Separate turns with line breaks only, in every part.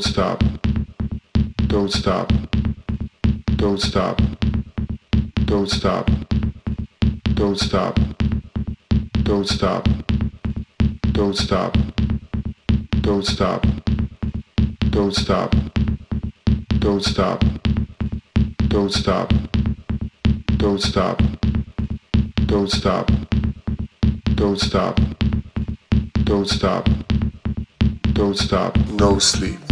Don't stop. Don't stop. Don't stop. Don't stop. Don't stop. Don't stop. Don't stop. Don't stop. Don't stop. Don't stop. Don't stop. Don't stop. Don't stop. Don't stop. Don't stop. Don't stop. No sleep.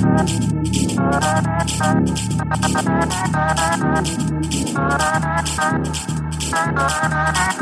Thank you.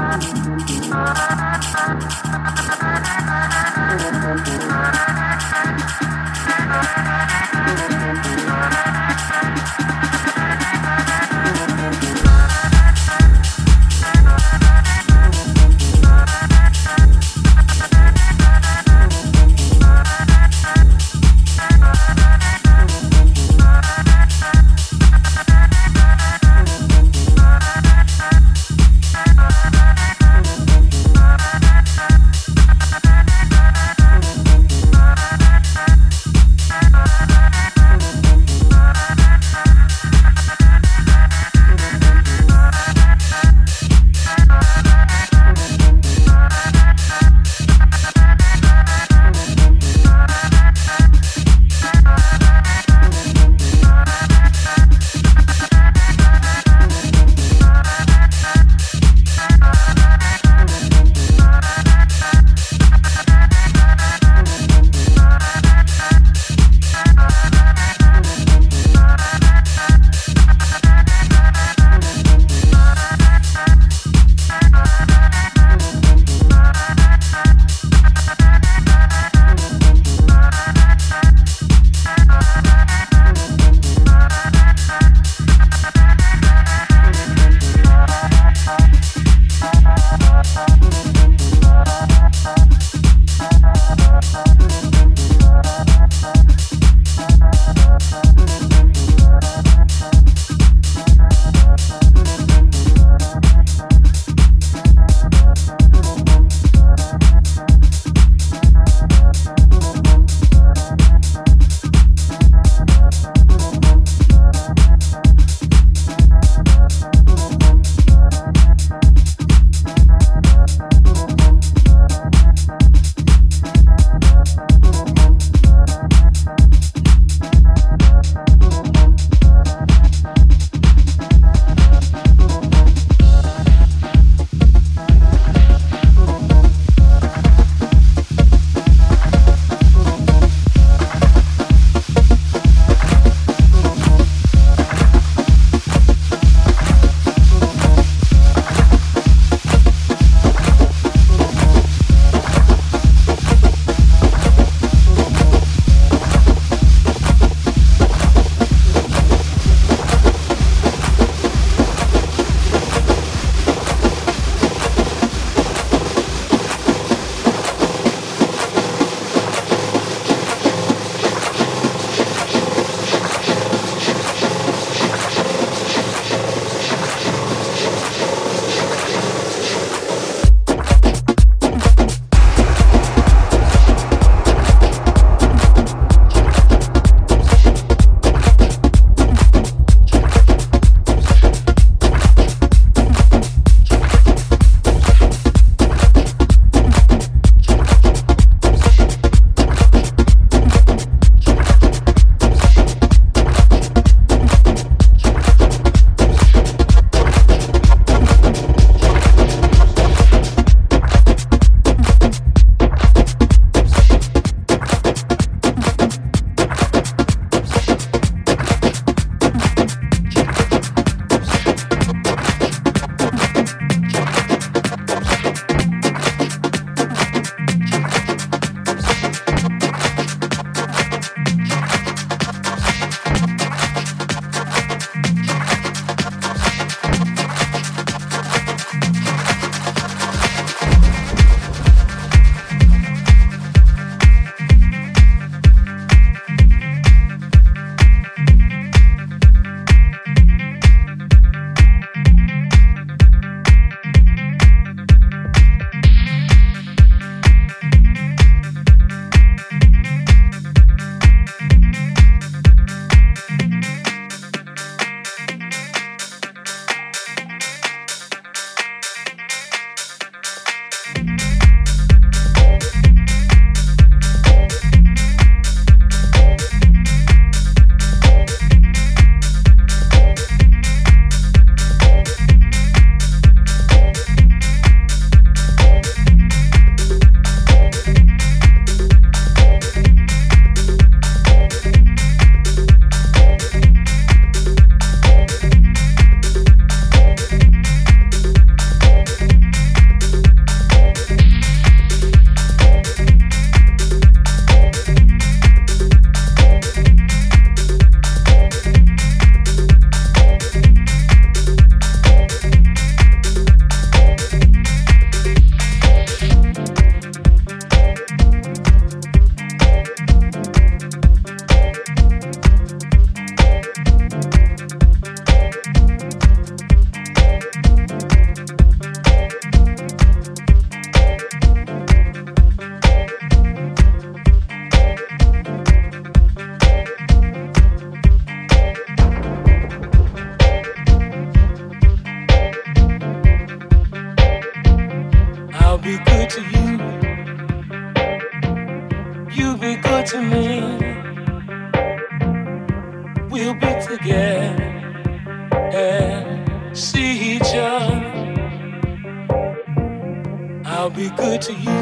Be good to you.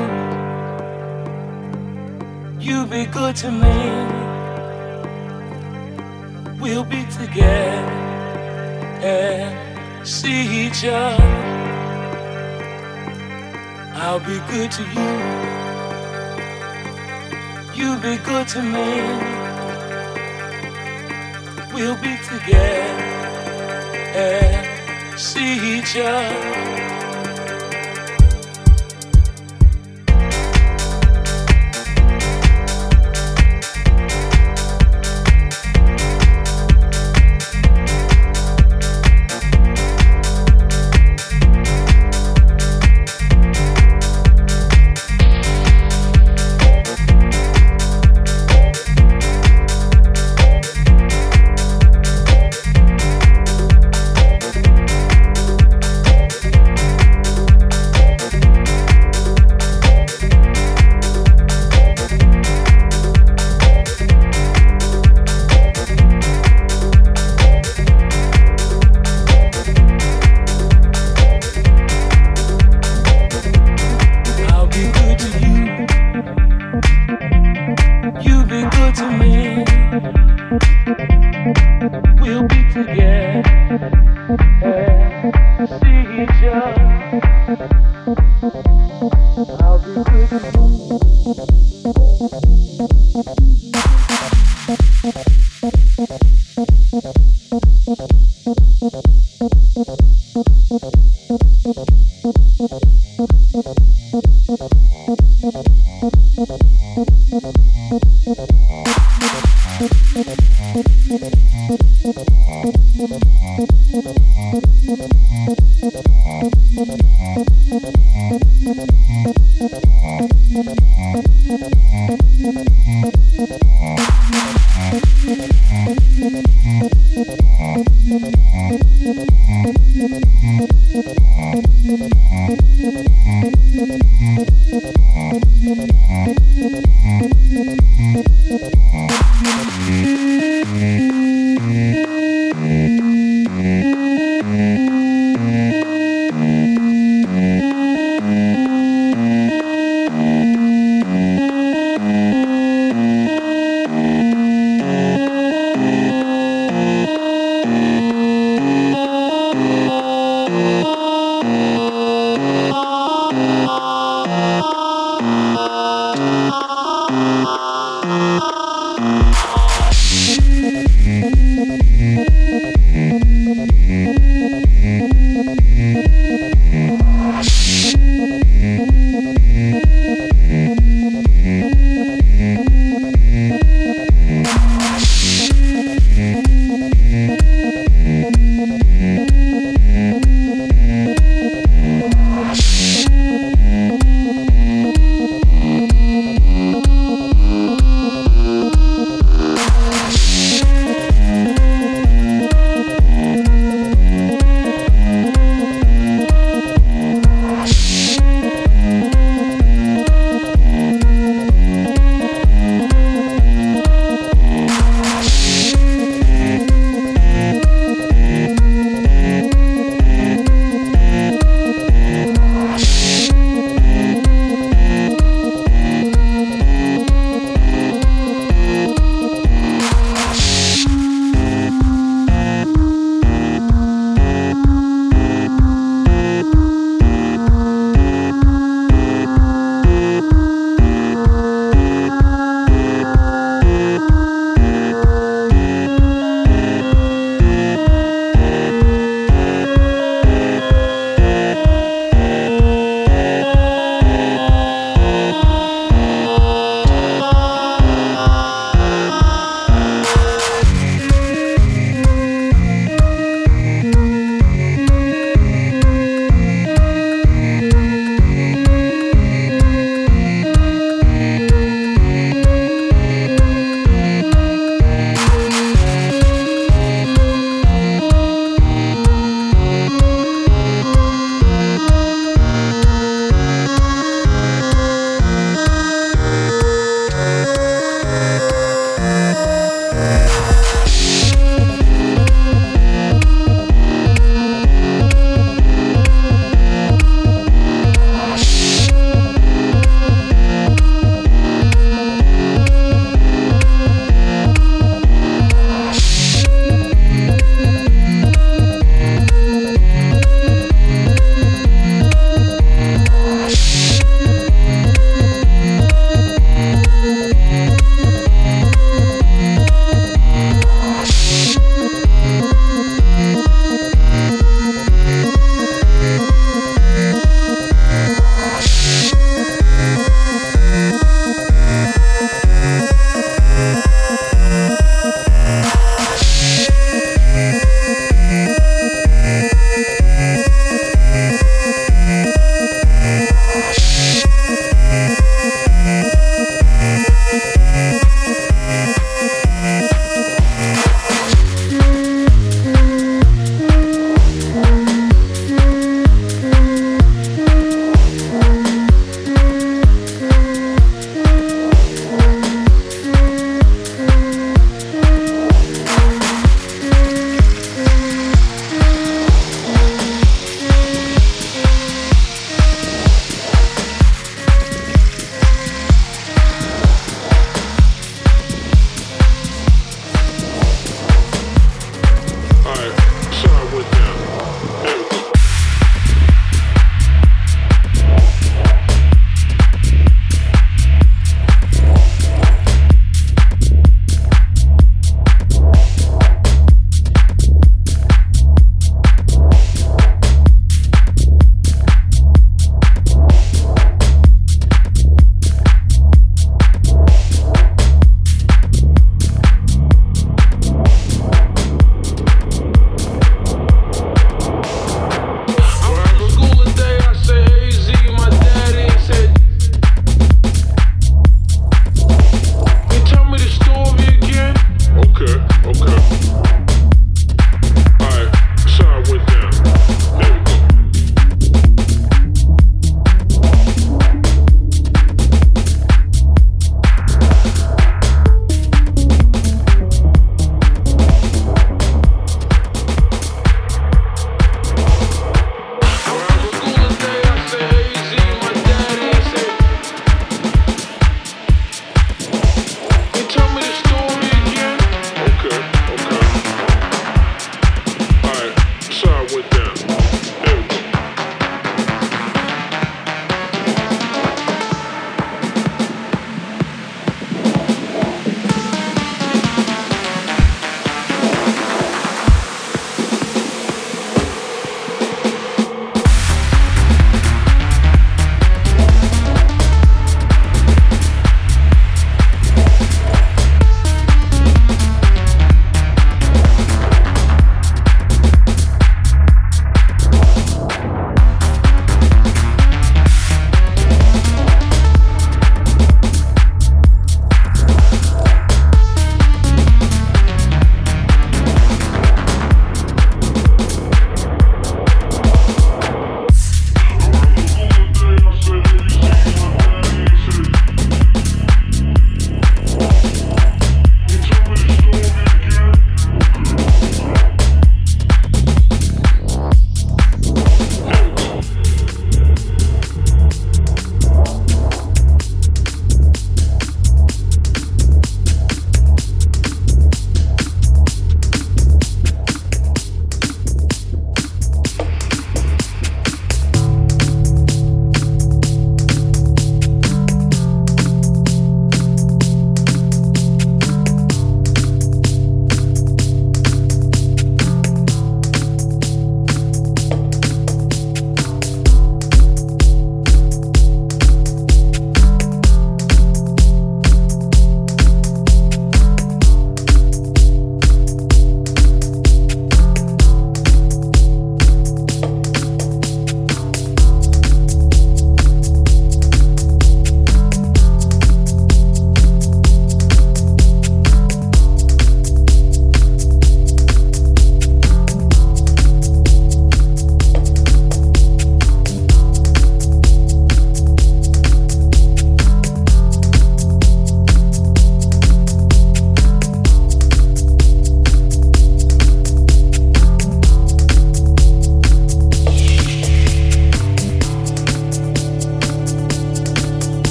You be good to me. We'll be together and see each other. I'll be good to you you be good to me. We'll be together and see each other.
Thank you.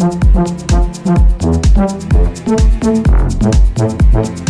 Thank you.